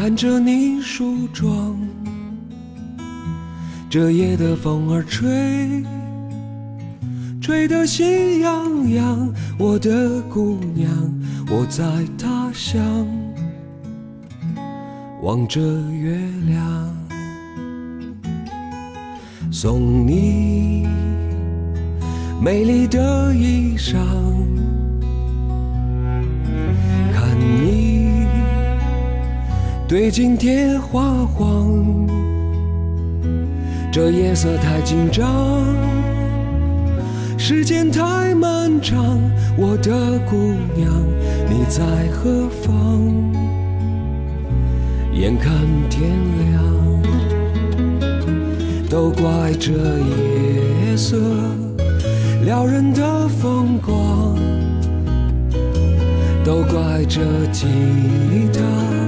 看着你梳妆，这夜的风儿吹，吹得心痒痒。我的姑娘，我在他乡，望着月亮，送你美丽的衣裳。对镜贴花黄，这夜色太紧张，时间太漫长，我的姑娘你在何方？眼看天亮，都怪这夜色撩人的风光，都怪这吉他。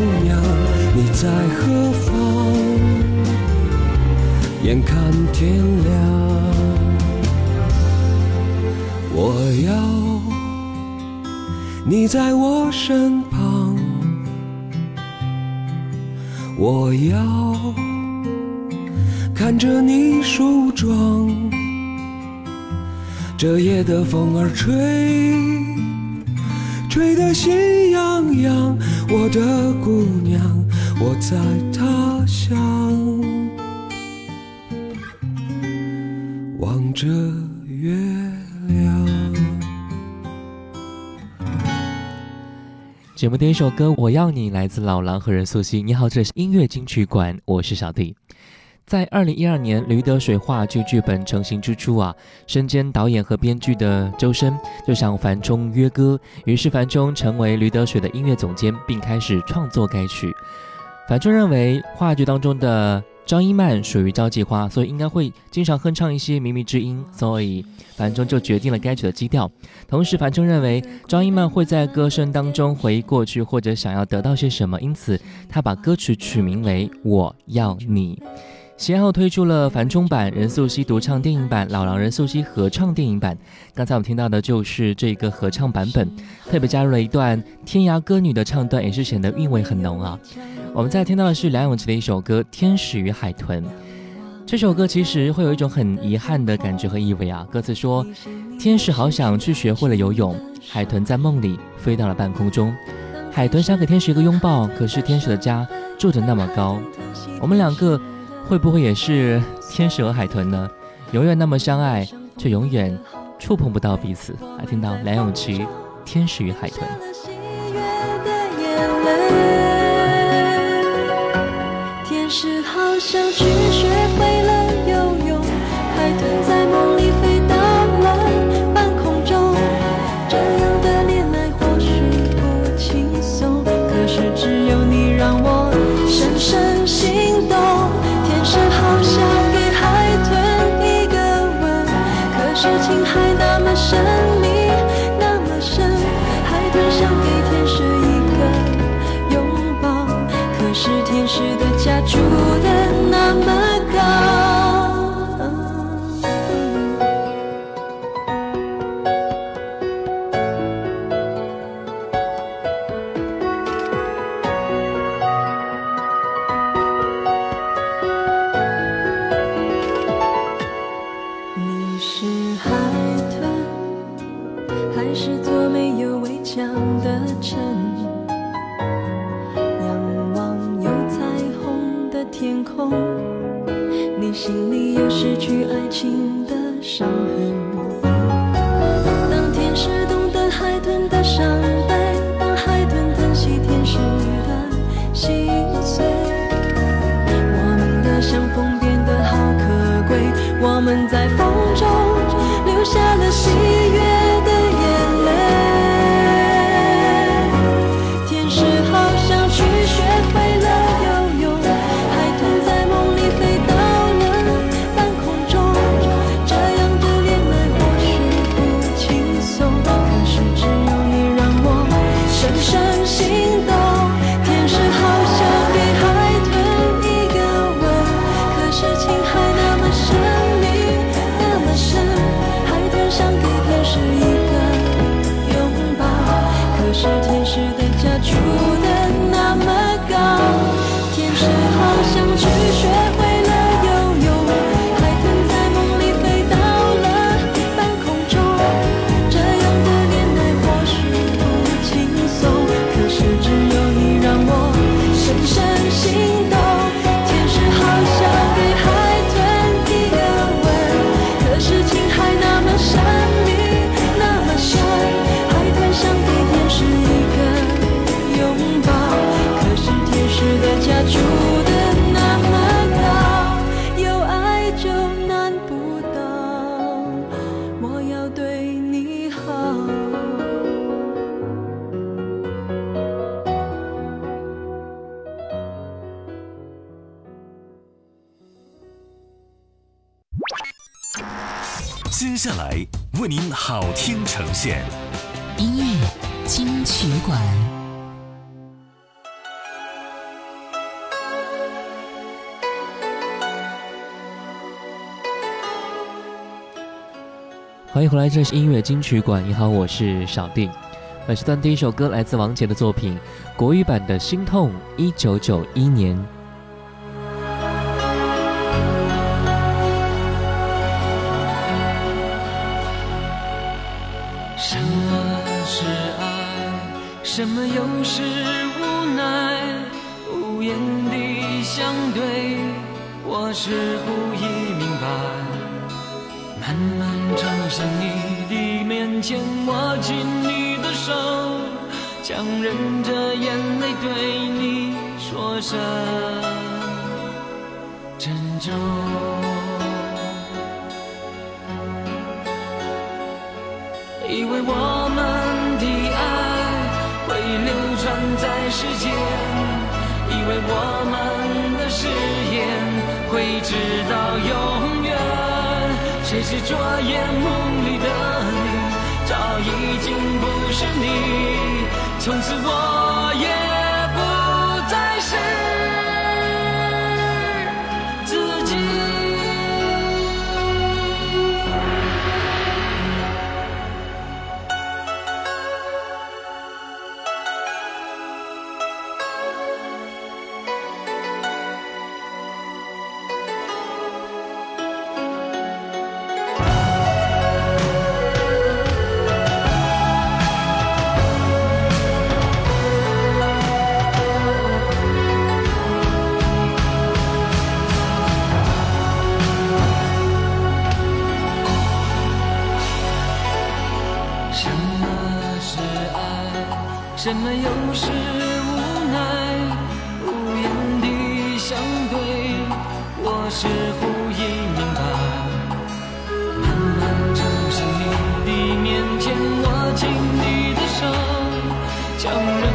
姑娘，你在何方？眼看天亮，我要你在我身旁，我要看着你梳妆。这夜的风儿吹，吹得心痒痒。我的姑娘，我在他乡，望着月亮。节目第一首歌《我要你》来自老狼和任素汐。你好，这是音乐金曲馆，我是小弟。在二零一二年，吕德水话剧剧本成型之初啊，身兼导演和编剧的周深就向樊中约歌，于是樊中成为吕德水的音乐总监，并开始创作该曲。樊中认为话剧当中的张一曼属于交际花，所以应该会经常哼唱一些靡靡之音，所以樊中就决定了该曲的基调。同时，樊中认为张一曼会在歌声当中回忆过去或者想要得到些什么，因此他把歌曲取名为《我要你》。先后推出了繁中版、任素汐独唱电影版、老狼任素汐合唱电影版。刚才我们听到的就是这个合唱版本，特别加入了一段天涯歌女的唱段，也是显得韵味很浓啊。我们在听到的是梁咏琪的一首歌《天使与海豚》。这首歌其实会有一种很遗憾的感觉和意味啊。歌词说：天使好想去学会了游泳，海豚在梦里飞到了半空中，海豚想给天使一个拥抱，可是天使的家住的那么高，我们两个。会不会也是天使和海豚呢？永远那么相爱，却永远触碰不到彼此。而听到梁咏琪《天使与海豚》，那喜悦的眼天使好像去学会了游泳。海豚在梦里飞。爱情。接下来为您好听呈现，音乐金曲馆。欢迎回来，这是音乐金曲馆。你好，我是小弟。本时段第一首歌来自王杰的作品，国语版的《心痛》，一九九一年。有时无奈，无言的相对，我是故意明白。慢慢走向你的面前，握紧你的手，强忍着眼泪对你说声珍重。我们的誓言会直到永远。谁是昨夜梦里的你？早已经不是你。从此我也。jungle.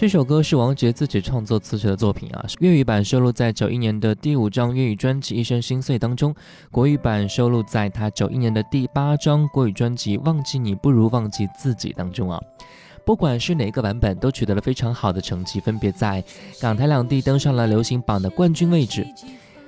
这首歌是王杰自己创作词曲的作品啊，粤语版收录在九一年的第五张粤语专辑《一生心碎》当中，国语版收录在他九一年的第八张国语专辑《忘记你不如忘记自己》当中啊。不管是哪个版本，都取得了非常好的成绩，分别在港台两地登上了流行榜的冠军位置。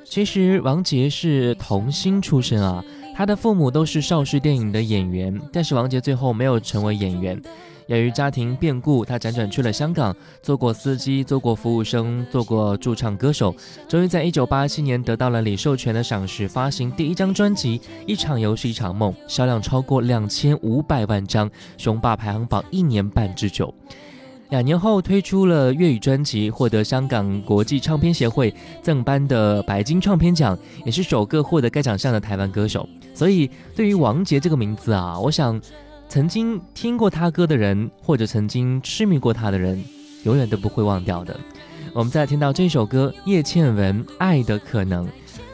其实王杰是童星出身啊，他的父母都是邵氏电影的演员，但是王杰最后没有成为演员。由于家庭变故，他辗转去了香港，做过司机，做过服务生，做过驻唱歌手，终于在一九八七年得到了李寿全的赏识，发行第一张专辑《一场游戏一场梦》，销量超过两千五百万张，雄霸排行榜一年半之久。两年后推出了粤语专辑，获得香港国际唱片协会赠颁的白金唱片奖，也是首个获得该奖项的台湾歌手。所以，对于王杰这个名字啊，我想。曾经听过他歌的人，或者曾经痴迷过他的人，永远都不会忘掉的。我们再听到这首歌《叶倩文爱的可能》，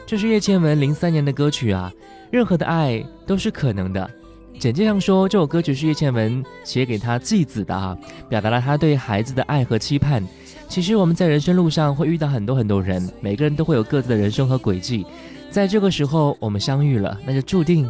这是叶倩文零三年的歌曲啊。任何的爱都是可能的。简介上说，这首歌曲是叶倩文写给她继子的啊，表达了她对孩子的爱和期盼。其实我们在人生路上会遇到很多很多人，每个人都会有各自的人生和轨迹。在这个时候我们相遇了，那就注定。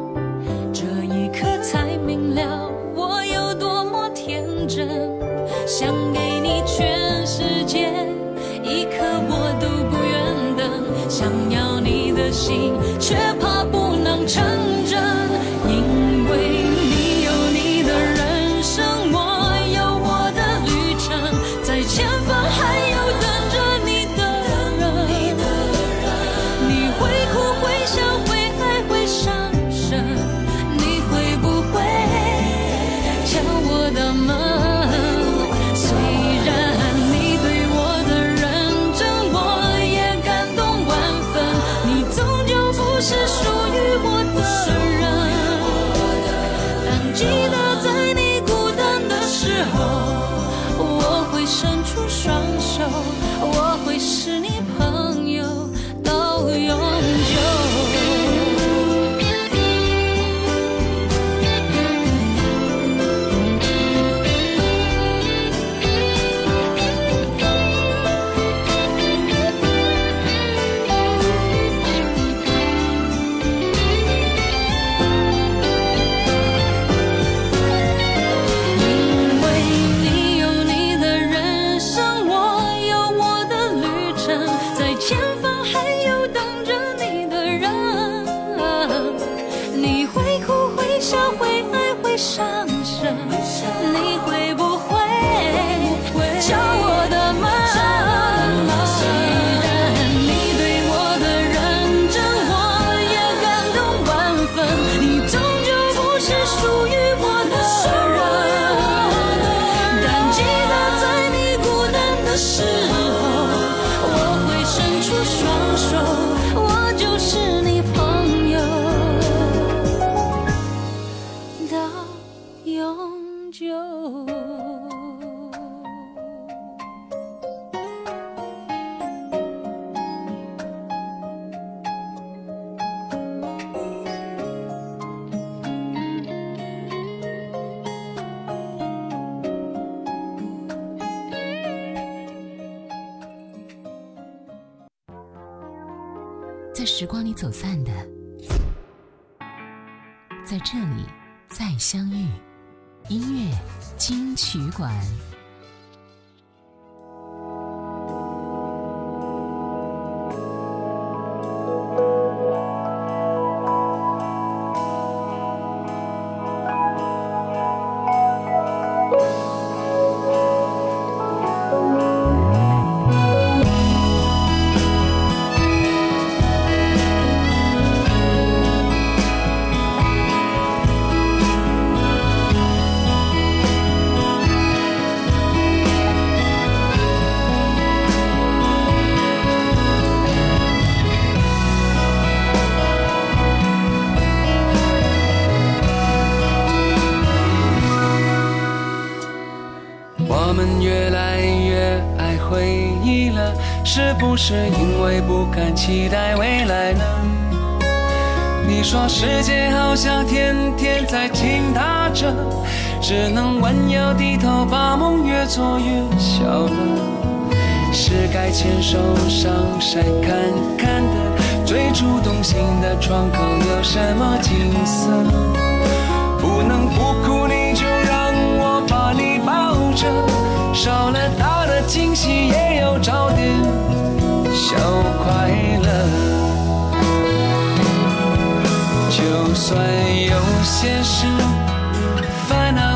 想给你全世界，一刻我都不愿等。想要你的心，却怕不能成。社会。牵手上山看看的，最初动心的窗口有什么景色？不能不哭，你就让我把你抱着。少了大的惊喜，也要找点小快乐。就算有些事烦恼。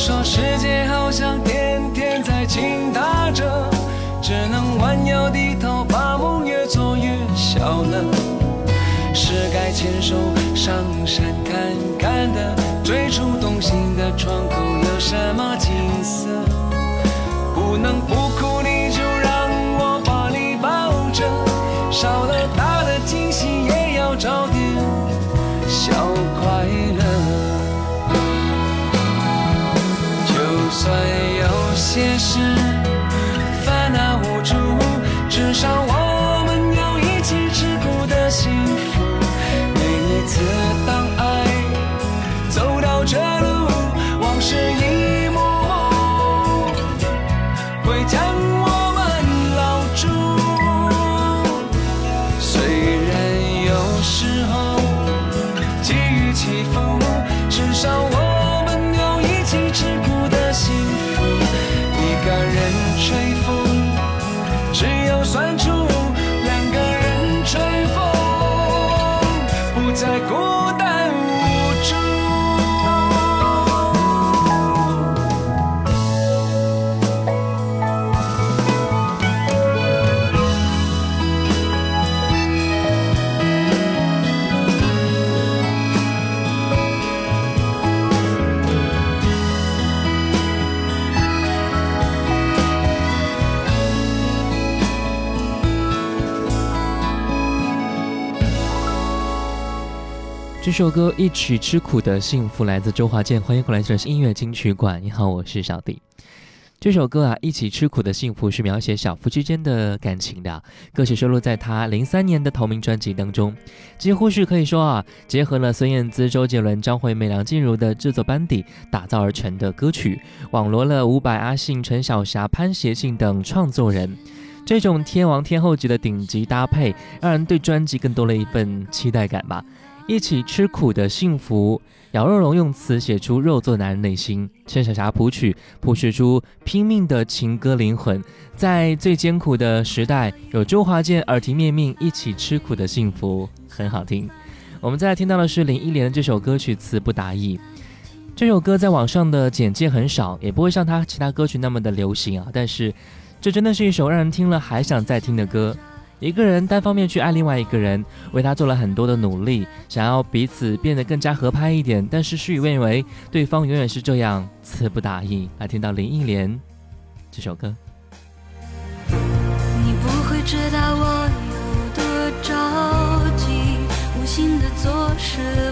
说世界好像天天在倾塌着，只能弯腰低头，把梦越做越小了。是该牵手上山看看的，最初动心的窗口有什么景色？不能不哭，你。些事孤单。这首歌《一起吃苦的幸福》来自周华健，欢迎回来，这里是音乐金曲馆。你好，我是小弟。这首歌啊，《一起吃苦的幸福》是描写小夫之间的感情的歌曲，收录在他零三年的同名专辑当中。几乎是可以说啊，结合了孙燕姿、周杰伦、张惠妹、梁静茹的制作班底打造而成的歌曲，网罗了伍佰、阿信、陈小霞、潘协信等创作人，这种天王天后级的顶级搭配，让人对专辑更多了一份期待感吧。一起吃苦的幸福，姚若龙用词写出肉做男人内心，陈小霞谱曲谱写出拼命的情歌灵魂，在最艰苦的时代，有周华健耳提面命一起吃苦的幸福，很好听。我们再听到的是林忆莲这首歌曲词不达意，这首歌在网上的简介很少，也不会像他其他歌曲那么的流行啊，但是这真的是一首让人听了还想再听的歌。一个人单方面去爱另外一个人，为他做了很多的努力，想要彼此变得更加合拍一点，但是事与愿违，对方永远是这样词不达意。来听到林忆莲这首歌。你不会知道我有多着急，无心的做事。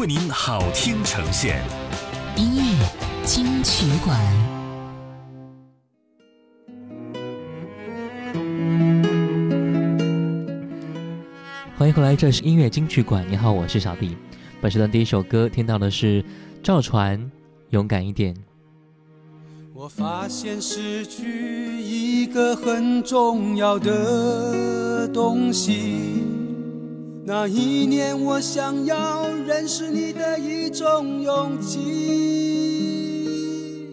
为您好听呈现，音乐金曲馆，欢迎回来，这是音乐金曲馆。你好，我是小弟。本时段第一首歌听到的是赵传《勇敢一点》。我发现失去一个很重要的东西，那一年我想要。认识你的一种勇气，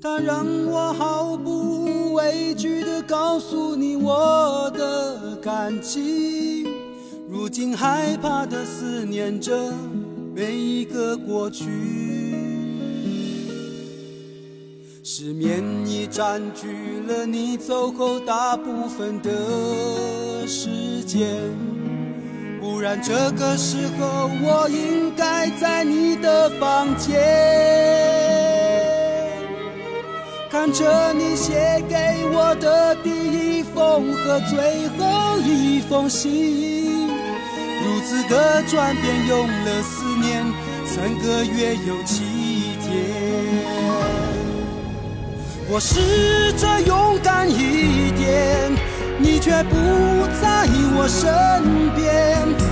它让我毫不畏惧地告诉你我的感情。如今害怕的思念着每一个过去，失眠已占据了你走后大部分的时间。然这个时候我应该在你的房间，看着你写给我的第一封和最后一封信，如此的转变用了四年三个月有七天。我试着勇敢一点，你却不在我身边。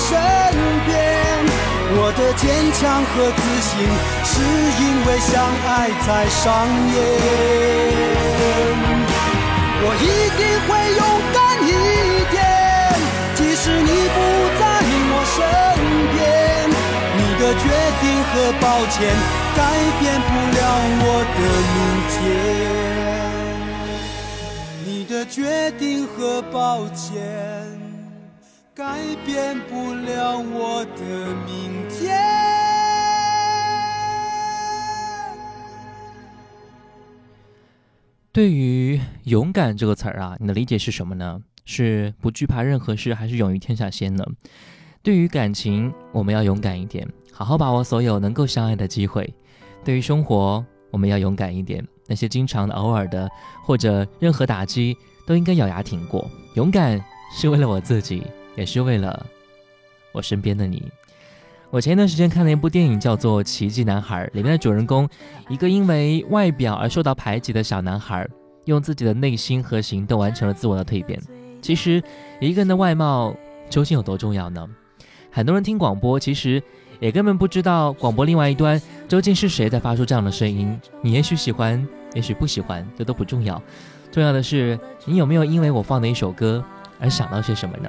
身边，我的坚强和自信，是因为相爱才上演。我一定会勇敢一点，即使你不在我身边。你的决定和抱歉，改变不了我的明天。你的决定和抱歉。改变不了我的明天。对于“勇敢”这个词儿啊，你的理解是什么呢？是不惧怕任何事，还是勇于天下先呢？对于感情，我们要勇敢一点，好好把握所有能够相爱的机会。对于生活，我们要勇敢一点，那些经常的、偶尔的或者任何打击，都应该咬牙挺过。勇敢是为了我自己。也是为了我身边的你。我前一段时间看了一部电影，叫做《奇迹男孩》，里面的主人公一个因为外表而受到排挤的小男孩，用自己的内心和行动完成了自我的蜕变。其实，一个人的外貌究竟有多重要呢？很多人听广播，其实也根本不知道广播另外一端究竟是谁在发出这样的声音。你也许喜欢，也许不喜欢，这都不重要。重要的是，你有没有因为我放的一首歌而想到些什么呢？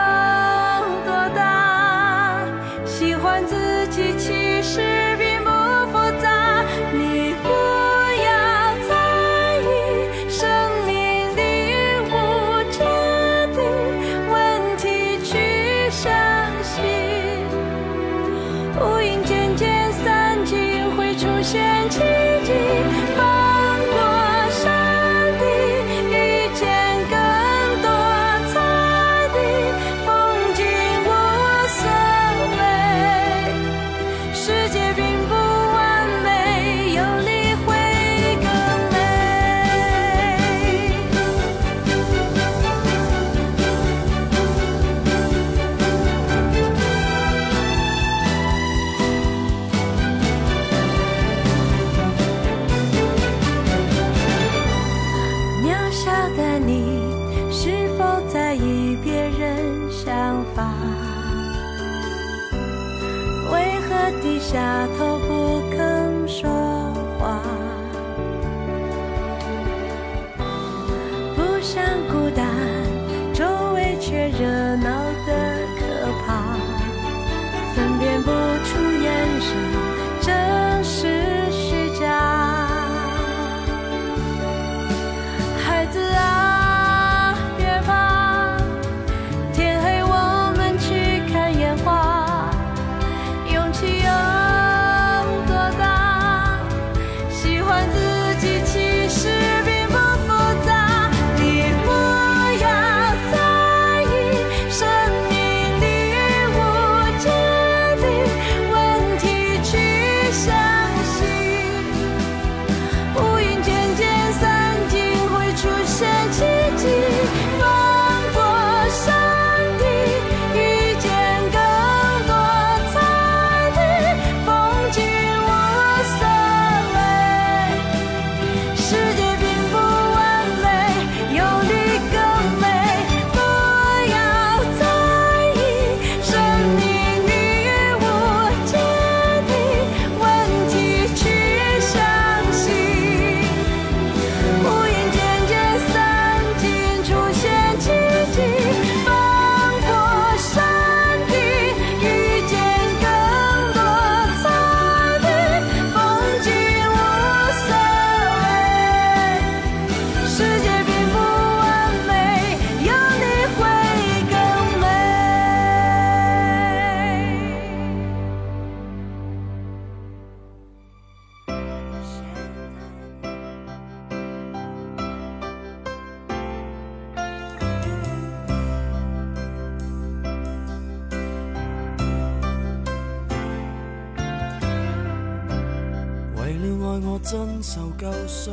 我真受夠傷，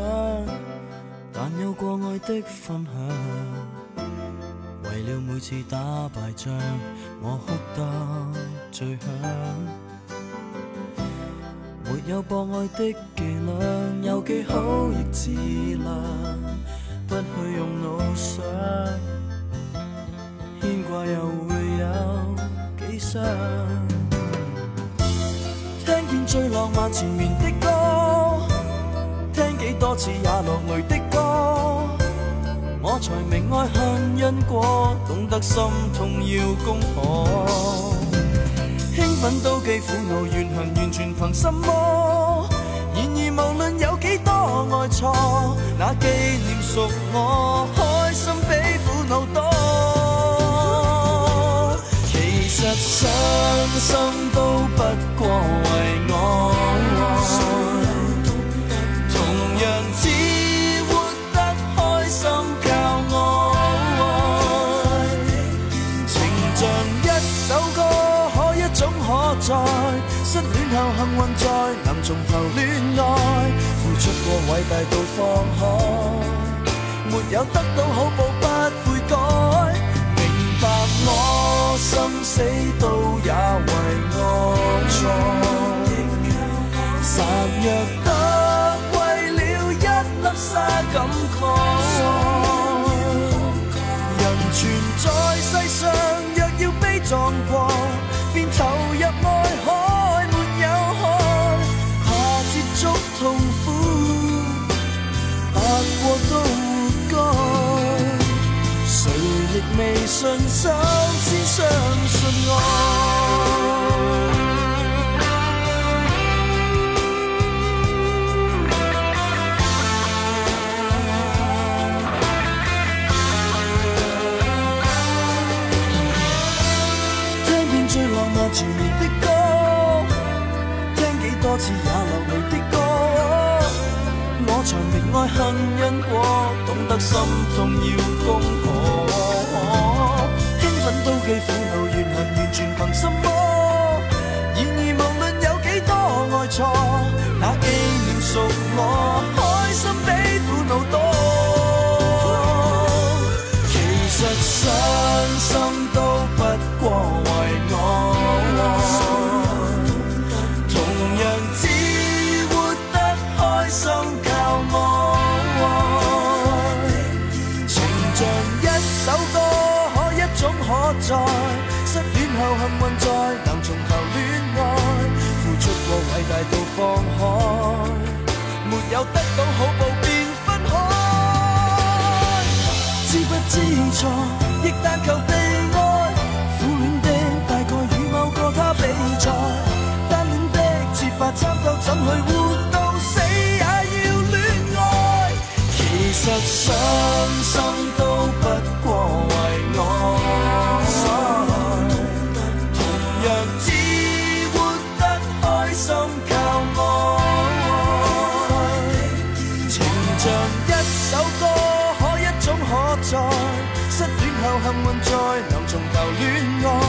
但有過愛的分享。為了每次打敗仗，我哭得最響。沒有博愛的伎倆，有几好亦自量，不去用腦想，牽掛又會有幾傷？聽見最浪漫前面的歌。多次也落泪的歌，我才明爱恨因果，懂得心痛要功课。兴奋都记，苦恼怨恨，完全凭心么？然而无论有几多爱错，那纪念属我，开心比苦恼多。其实伤心都不过为我。有幸运再能重头恋爱，付出过伟大到放开，没有得到好报不悔改，明白我心死都也为爱错，若得为了一粒沙感慨，人存在世上。未信心，先相信爱。听遍最浪漫缠绵的歌，听几多次也流泪的歌。我尝遍爱恨因果，懂得心痛要功课。收起苦恼怨恨，完全。凭。大到放开，没有得到好报便分开。知不知错，亦但求被爱。苦恋的大概与某个他比赛，单恋的设法参透，怎去活到死也要恋爱？其实伤心。幸运再能重头恋爱，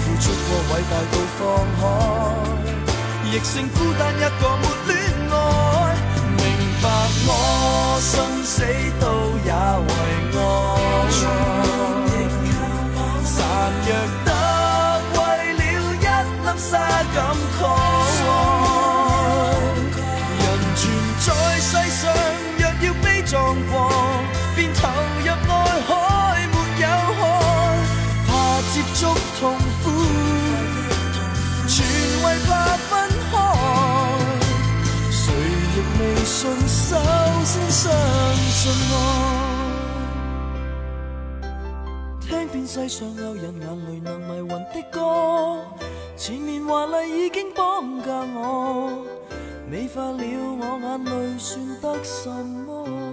付出过伟大到放开，亦剩孤单一个没恋爱。明白我生死都也为爱，残若得为了一粒沙感慨，人存在世上若要悲壮过，便透。首先相信我。听遍世上有人眼泪能迷魂的歌，前面华丽已经绑架我，美化了我眼泪算得什么？